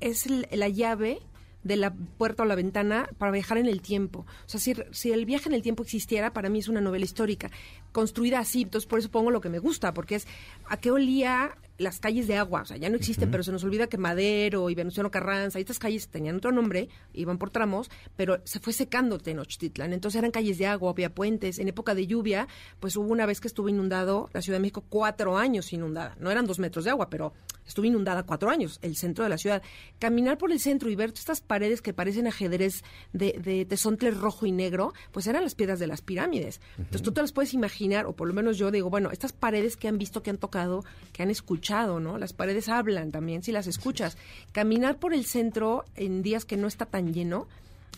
es la llave de la puerta o la ventana para viajar en el tiempo. O sea, si, si, el viaje en el tiempo existiera, para mí es una novela histórica, construida así, entonces por eso pongo lo que me gusta, porque es a qué olía las calles de agua, o sea, ya no existen, pero se nos olvida que Madero y Venustiano Carranza, estas calles tenían otro nombre, iban por tramos, pero se fue secando Tenochtitlan, entonces eran calles de agua, había puentes, en época de lluvia, pues hubo una vez que estuvo inundado la Ciudad de México cuatro años inundada, no eran dos metros de agua, pero estuvo inundada cuatro años, el centro de la ciudad. Caminar por el centro y ver estas paredes que parecen ajedrez de, de tesontle rojo y negro, pues eran las piedras de las pirámides. Entonces tú te las puedes imaginar, o por lo menos yo digo, bueno, estas paredes que han visto, que han tocado, que han escuchado, ¿no? Las paredes hablan también si las escuchas. Caminar por el centro en días que no está tan lleno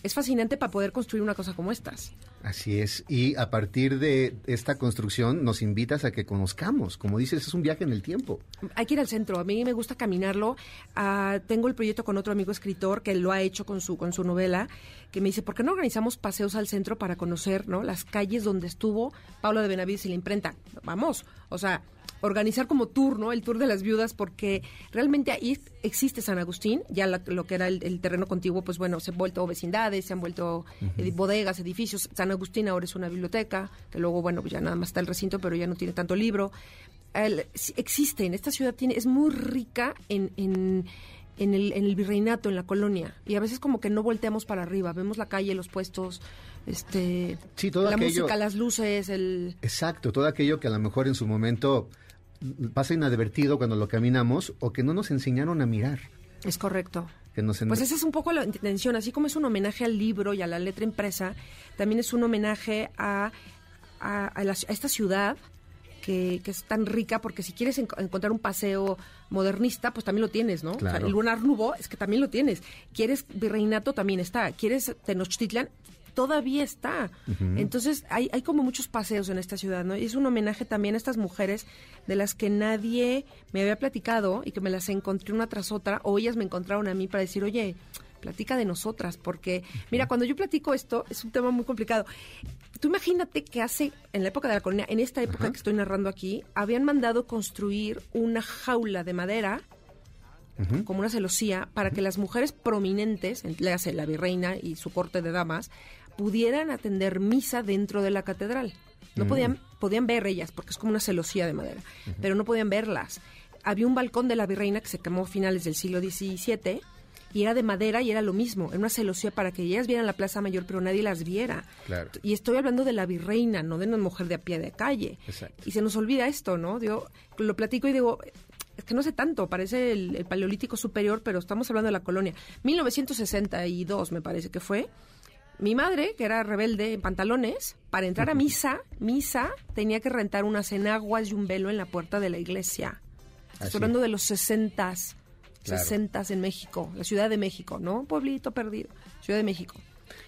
es fascinante para poder construir una cosa como estas. Así es. Y a partir de esta construcción nos invitas a que conozcamos. Como dices, es un viaje en el tiempo. Hay que ir al centro. A mí me gusta caminarlo. Ah, tengo el proyecto con otro amigo escritor que lo ha hecho con su, con su novela, que me dice, ¿por qué no organizamos paseos al centro para conocer ¿no? las calles donde estuvo Pablo de Benavides y la imprenta? Vamos. O sea, organizar como tour, ¿no? El tour de las viudas, porque realmente ahí existe San Agustín, ya lo que era el, terreno contiguo, pues bueno, se han vuelto vecindades, se han vuelto bodegas, edificios. San Agustín ahora es una biblioteca, que luego, bueno, ya nada más está el recinto, pero ya no tiene tanto libro. existe, en esta ciudad tiene, es muy rica en, en en el, en el virreinato, en la colonia. Y a veces como que no volteamos para arriba, vemos la calle, los puestos, este, la música, las luces, el... Exacto, todo aquello que a lo mejor en su momento pasa inadvertido cuando lo caminamos o que no nos enseñaron a mirar. Es correcto. Que nos en- Pues esa es un poco la intención, así como es un homenaje al libro y a la letra impresa, también es un homenaje a, a- a la- a esta ciudad que, que es tan rica, porque si quieres enco- encontrar un paseo modernista, pues también lo tienes, ¿no? O sea, Claro. el lunar nubo es que también lo tienes. Quieres virreinato, también está. Quieres Tenochtitlan, todavía está. Entonces hay, hay como muchos paseos en esta ciudad, ¿no? Y es un homenaje también a estas mujeres de las que nadie me había platicado y que me las encontré una tras otra, o ellas me encontraron a mí para decir, oye, platica de nosotras, porque, mira, cuando yo platico esto, es un tema muy complicado. Tú imagínate que hace, en la época de la colonia, en esta época que estoy narrando aquí, habían mandado construir una jaula de madera como una celosía para que las mujeres prominentes, en- le hace la virreina y su corte de damas, pudieran atender misa dentro de la catedral. No podían, podían ver ellas, porque es como una celosía de madera, pero no podían verlas. Había un balcón de la virreina que se quemó a finales del siglo XVII y era de madera y era lo mismo, era una celosía para que ellas vieran la Plaza Mayor, pero nadie las viera. Claro. Y estoy hablando de la virreina, no de una mujer de a pie de calle. Exacto. Y se nos olvida esto, ¿no? Yo lo platico y digo, es que no sé tanto, parece el, el paleolítico superior, pero estamos hablando de la colonia. 1962 me parece que fue. Mi madre, que era rebelde en pantalones, para entrar a misa, misa, tenía que rentar unas enaguas y un velo en la puerta de la iglesia. Así. Estoy hablando de los 60 Claro. 60 en México, la Ciudad de México, ¿no? Pueblito perdido, Ciudad de México.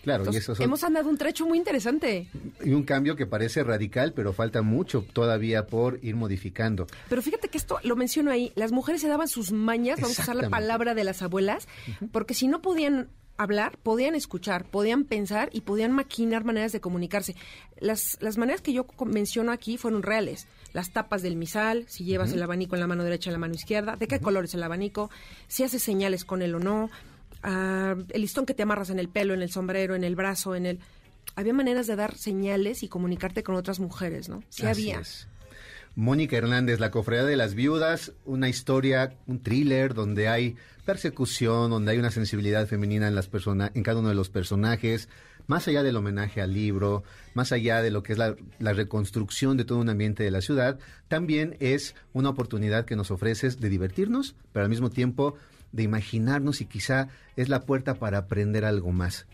Claro, y eso son- hemos andado un trecho muy interesante. y un cambio que parece radical, pero falta mucho todavía por ir modificando. Pero fíjate que esto lo menciono ahí, las mujeres se daban sus mañas, vamos a usar la palabra de las abuelas, porque si no podían hablar, podían escuchar, podían pensar y podían maquinar maneras de comunicarse. Las, las maneras que yo menciono aquí fueron reales. Las tapas del misal, si llevas el abanico en la mano derecha o en la mano izquierda, de qué color es el abanico, si haces señales con él o no, ah, el listón que te amarras en el pelo, en el sombrero, en el brazo, en el... Había maneras de dar señales y comunicarte con otras mujeres, ¿no? Sí Así había. es. Mónica Hernández, La Cofradía de las Viudas, una historia, un thriller donde hay persecución, donde hay una sensibilidad femenina en las personas, en cada uno de los personajes, más allá del homenaje al libro, más allá de lo que es la, la reconstrucción de todo un ambiente de la ciudad, también es una oportunidad que nos ofreces de divertirnos, pero al mismo tiempo de imaginarnos y quizá es la puerta para aprender algo más.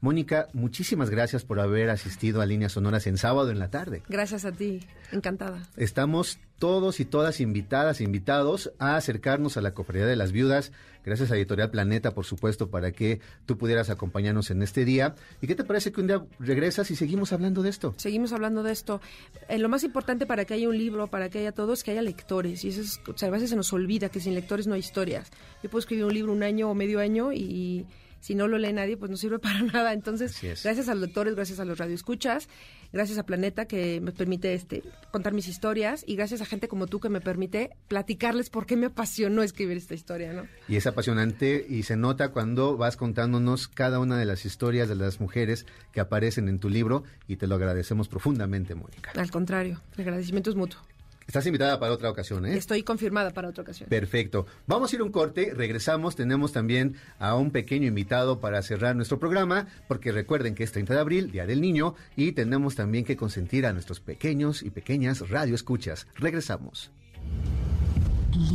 Mónica, muchísimas gracias por haber asistido a Líneas Sonoras en sábado en la tarde. Gracias a ti, encantada. Estamos todos y todas invitadas, invitados a acercarnos a la Cofradía de las Viudas. Gracias a Editorial Planeta, por supuesto, para que tú pudieras acompañarnos en este día. ¿Y qué te parece que un día regresas y seguimos hablando de esto? Seguimos hablando de esto. Eh, lo más importante para que haya un libro, para que haya todo, es que haya lectores. Y eso es, o sea, a veces se nos olvida que sin lectores no hay historias. Yo puedo escribir un libro un año o medio año y si no lo lee nadie, pues no sirve para nada. Entonces, gracias a los lectores, gracias a los radioescuchas, gracias a Planeta que me permite este contar mis historias y gracias a gente como tú que me permite platicarles por qué me apasionó escribir esta historia, ¿no? Y es apasionante y se nota cuando vas contándonos cada una de las historias de las mujeres que aparecen en tu libro y te lo agradecemos profundamente, Mónica. Al contrario, el agradecimiento es mutuo. Estás invitada para otra ocasión, ¿eh? Estoy confirmada para otra ocasión. Perfecto. Vamos a ir a un corte, regresamos, tenemos también a un pequeño invitado para cerrar nuestro programa, porque recuerden que es 30 de abril, Día del Niño, y tenemos también que consentir a nuestros pequeños y pequeñas radioescuchas. Regresamos.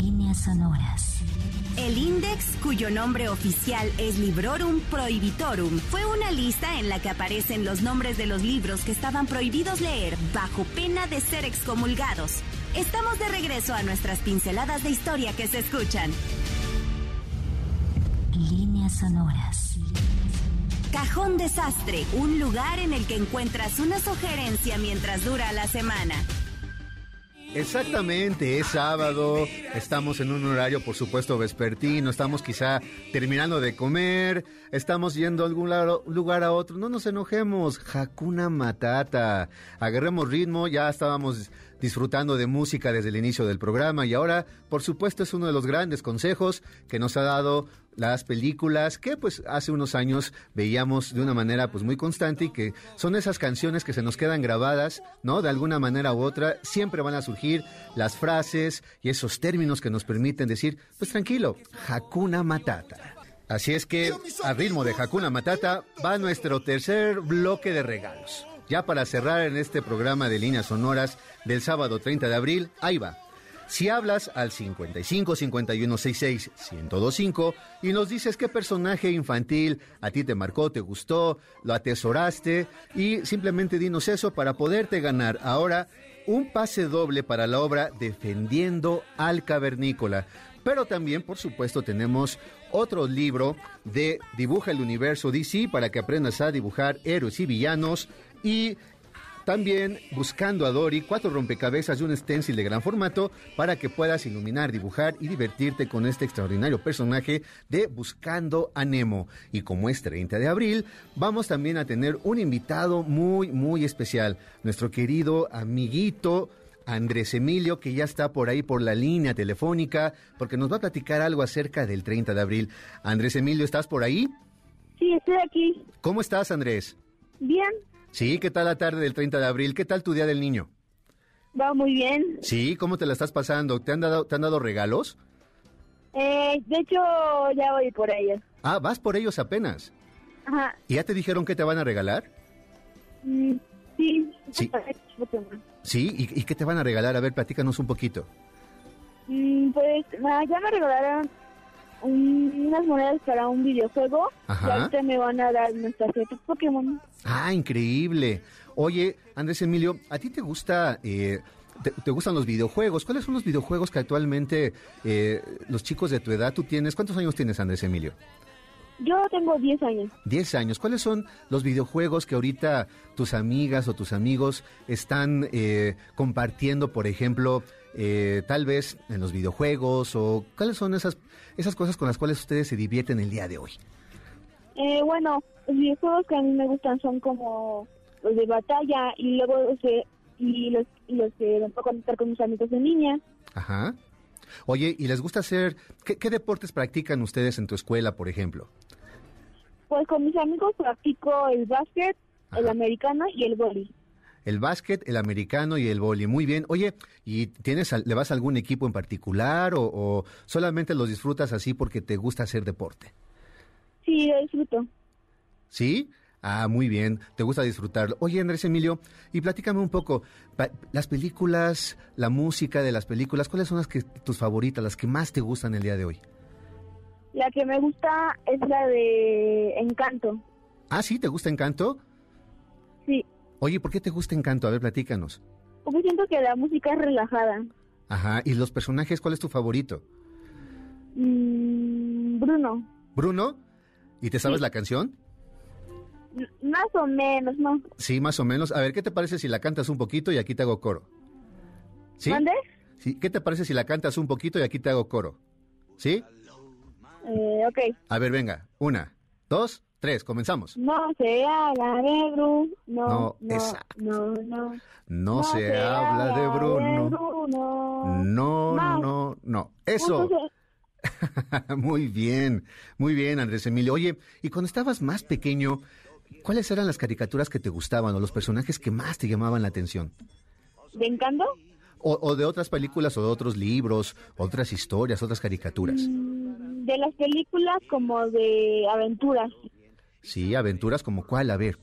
Líneas sonoras. El Index, cuyo nombre oficial es Librorum Prohibitorum, fue una lista en la que aparecen los nombres de los libros que estaban prohibidos leer bajo pena de ser excomulgados. Estamos de regreso a nuestras pinceladas de historia que se escuchan. Líneas sonoras. Cajón Desastre, un lugar en el que encuentras una sugerencia mientras dura la semana. Exactamente, es sábado, estamos en un horario por supuesto vespertino, estamos quizá terminando de comer, estamos yendo a algún lado- lugar a otro, no nos enojemos, Hakuna Matata, agarremos ritmo, ya estábamos disfrutando de música desde el inicio del programa y ahora por supuesto es uno de los grandes consejos que nos ha dado las películas que pues hace unos años veíamos de una manera pues muy constante y que son esas canciones que se nos quedan grabadas, ¿no? De alguna manera u otra, siempre van a surgir las frases y esos términos que nos permiten decir, pues tranquilo, Hakuna Matata. Así es que, a ritmo de Hakuna Matata, va nuestro tercer bloque de regalos. Ya para cerrar en este programa de líneas sonoras del sábado 30 de abril, ahí va. Si hablas al 55 51 66 1025 y nos dices qué personaje infantil a ti te marcó, te gustó, lo atesoraste y simplemente dinos eso para poderte ganar ahora un pase doble para la obra Defendiendo al Cavernícola. Pero también, por supuesto, tenemos otro libro de Dibuja el Universo DC para que aprendas a dibujar héroes y villanos y también buscando a Dory, cuatro rompecabezas y un stencil de gran formato para que puedas iluminar, dibujar y divertirte con este extraordinario personaje de Buscando a Nemo. Y como es 30 de abril, vamos también a tener un invitado muy, muy especial, nuestro querido amiguito. Andrés Emilio, que ya está por ahí por la línea telefónica, porque nos va a platicar algo acerca del 30 de abril. Andrés Emilio, ¿estás por ahí? Sí, estoy aquí. ¿Cómo estás, Andrés? Bien, Sí, ¿qué tal la tarde del 30 de abril? ¿Qué tal tu día del niño? va muy bien. Sí, ¿cómo te la estás pasando? ¿Te han dado, te han dado regalos? Eh, de hecho, ya voy por ellos. Ah, vas por ellos apenas. Ajá. ¿Y ya te dijeron qué te van a regalar? Mm, sí. Sí. Sí, ¿y, y qué te van a regalar? A ver, platícanos un poquito. Mm, pues ya me regalaron un- unas monedas para un videojuego. Ajá. Y ahorita me van a dar nuestras ciertas Pokémon. Ah, increíble. Oye, Andrés Emilio, ¿a ti te gusta... eh, te, te gustan los videojuegos? ¿Cuáles son los videojuegos que actualmente eh, los chicos de tu edad tú tienes? ¿Cuántos años tienes, Andrés Emilio? Yo tengo 10 años. 10 años. ¿Cuáles son los videojuegos que ahorita tus amigas o tus amigos están eh, compartiendo, por ejemplo, eh, tal vez en los videojuegos? ¿O cuáles son esas, esas cosas con las cuales ustedes se divierten el día de hoy? Eh, bueno, los videojuegos que a mí me gustan son como los de batalla y luego los de- y los, y los que me puedo conectar con mis amigos de niña. Ajá. Oye, ¿y les gusta hacer... ¿qué, qué deportes practican ustedes en tu escuela, por ejemplo? Pues con mis amigos practico el básquet, el americano y el vóley. El básquet, el americano y el vóley. Muy bien. Oye, ¿y tienes le vas a algún equipo en particular o, o solamente los disfrutas así porque te gusta hacer deporte? Sí, lo disfruto. ¿Sí? Ah, muy bien. Te gusta disfrutarlo. Oye, Andrés Emilio, y platícame un poco. las películas, la música de las películas, ¿cuáles son las que tus favoritas, las que más te gustan el día de hoy? La que me gusta es la de Encanto. Ah, sí, ¿te gusta Encanto? Oye, ¿por qué te gusta Encanto? A ver, platícanos. porque siento que la música es relajada. Ajá. ¿Y los personajes, cuál es tu favorito? Mm, Bruno, ¿Bruno? ¿Y te sabes Sí. la canción? más o menos, ¿no? Sí, más o menos. A ver, ¿qué te parece si la cantas un poquito y aquí te hago coro? ¿Sí? Sí, ¿Qué te parece si la cantas un poquito y aquí te hago coro? ¿Sí? Eh, ok. A ver, venga. Una, dos, tres, comenzamos. No se habla de Bruno. No, No, no, esa. no, no. No, se, habla de Bruno. Bruno. No, Más. no, no. Eso. Muy bien, muy bien, Andrés Emilio. Oye, y cuando estabas más pequeño, ¿cuáles eran las caricaturas que te gustaban o los personajes que más te llamaban la atención? ¿De Encanto? O, o de otras películas o de otros libros, otras historias, otras caricaturas. Mm, De las películas como de aventuras. Sí, aventuras como cuál, a ver.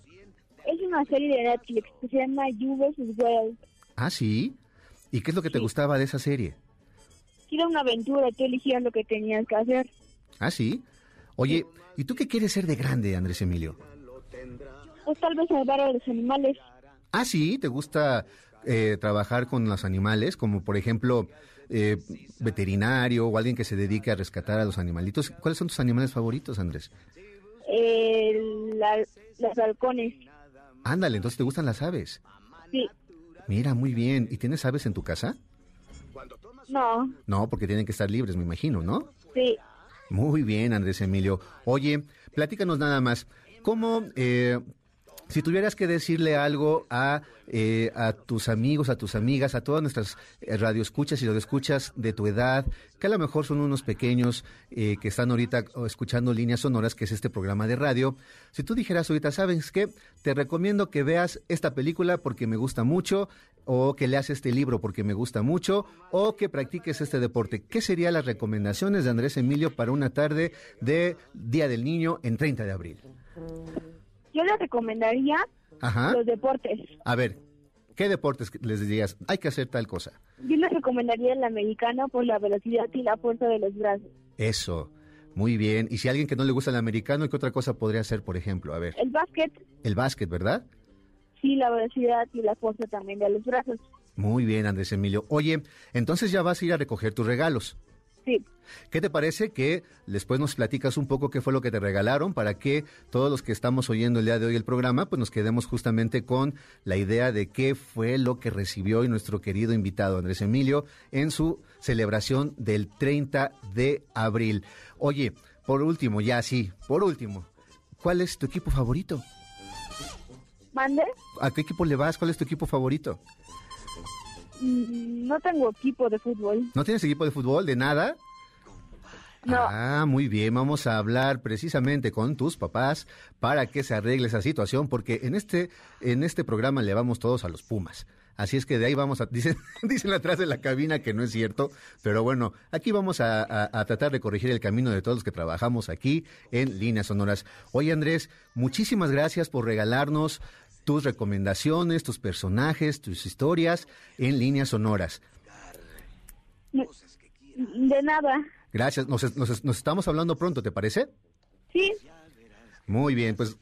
Es una serie de Netflix que se llama You vs. Wild. Ah, sí. ¿Y qué es lo que te gustaba de esa serie? Era una aventura, tú elegías lo que tenías que hacer. Ah, sí. Oye, ¿y tú qué quieres ser de grande, Andrés Emilio? Pues tal vez salvar a los animales. Ah, sí, ¿te gusta eh, trabajar con los animales? Como por ejemplo, eh, veterinario o alguien que se dedique a rescatar a los animalitos. ¿Cuáles son tus animales favoritos, Andrés? Eh, la- los halcones. Ándale, entonces te gustan las aves. Sí. Mira, muy bien. ¿Y tienes aves en tu casa? No. No, porque tienen que estar libres, me imagino, ¿no? Sí. Muy bien, Andrés Emilio. Oye, platícanos nada más. ¿Cómo, eh, si tuvieras que decirle algo a, eh, a tus amigos, a tus amigas, a todas nuestras eh, radioescuchas y radioescuchas de tu edad, que a lo mejor son unos pequeños eh, que están ahorita escuchando líneas sonoras, que es este programa de radio, si tú dijeras ahorita, ¿sabes qué? Te recomiendo que veas esta película porque me gusta mucho, o que leas este libro porque me gusta mucho, o que practiques este deporte. ¿Qué serían las recomendaciones de Andrés Emilio para una tarde de Día del Niño en 30 de abril? Yo le recomendaría Ajá. los deportes. A ver, ¿Qué deportes les dirías? Hay que hacer tal cosa. Yo les recomendaría el americano por la velocidad y la fuerza de los brazos. Eso. Muy bien. Y si a alguien que no le gusta el americano, ¿qué otra cosa podría hacer, por ejemplo? A ver. El básquet, El básquet, ¿verdad? sí, la velocidad y la fuerza también de los brazos. Muy bien, Andrés Emilio. Oye, entonces ya vas a ir a recoger tus regalos. Sí. ¿Qué te parece que después nos platicas un poco qué fue lo que te regalaron para que todos los que estamos oyendo el día de hoy el programa, pues nos quedemos justamente con la idea de qué fue lo que recibió hoy nuestro querido invitado Andrés Emilio en su celebración del 30 de abril? Oye, por último, ya sí, por último, ¿cuál es tu equipo favorito? ¿Mande? ¿A qué equipo le vas? ¿Cuál es tu equipo favorito? Mm, No tengo equipo de fútbol. ¿No tienes equipo de fútbol? ¿De nada? No. Ah, muy bien. Vamos a hablar precisamente con tus papás para que se arregle esa situación, porque en este, en este programa le vamos todos a los Pumas. Así es que de ahí vamos a, dicen, dicen atrás de la cabina que no es cierto, pero bueno, aquí vamos a, a- a tratar de corregir el camino de todos los que trabajamos aquí en Líneas Sonoras. Oye Andrés, muchísimas gracias por regalarnos tus recomendaciones, tus personajes, tus historias en Líneas Sonoras. De nada. Gracias, nos, nos- nos estamos hablando pronto, ¿te parece? Sí, Muy bien, pues,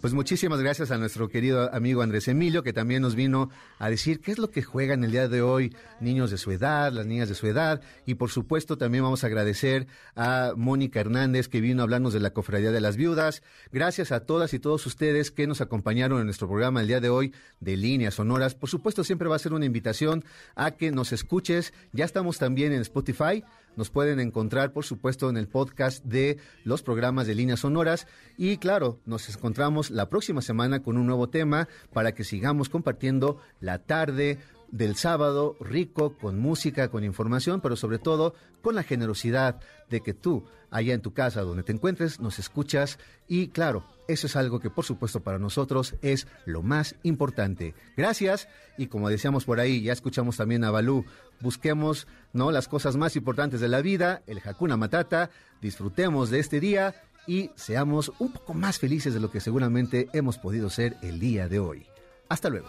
pues muchísimas gracias a nuestro querido amigo Andrés Emilio, que también nos vino a decir qué es lo que juegan el día de hoy niños de su edad, las niñas de su edad, y por supuesto también vamos a agradecer a Mónica Hernández, que vino a hablarnos de la Cofradía de las Viudas. Gracias a todas y todos ustedes que nos acompañaron en nuestro programa el día de hoy de Líneas Sonoras. Por supuesto, siempre va a ser una invitación a que nos escuches. Ya estamos también en Spotify. Nos pueden encontrar, por supuesto, en el podcast de los programas de líneas sonoras. Y claro, nos encontramos la próxima semana con un nuevo tema para que sigamos compartiendo la tarde del sábado rico con música, con información, pero sobre todo con la generosidad de que tú, allá en tu casa donde te encuentres, nos escuchas y claro, eso es algo que por supuesto para nosotros es lo más importante. Gracias y como decíamos por ahí, ya escuchamos también a Balú, busquemos no las cosas más importantes de la vida, el Hakuna Matata, disfrutemos de este día y seamos un poco más felices de lo que seguramente hemos podido ser el día de hoy. Hasta luego.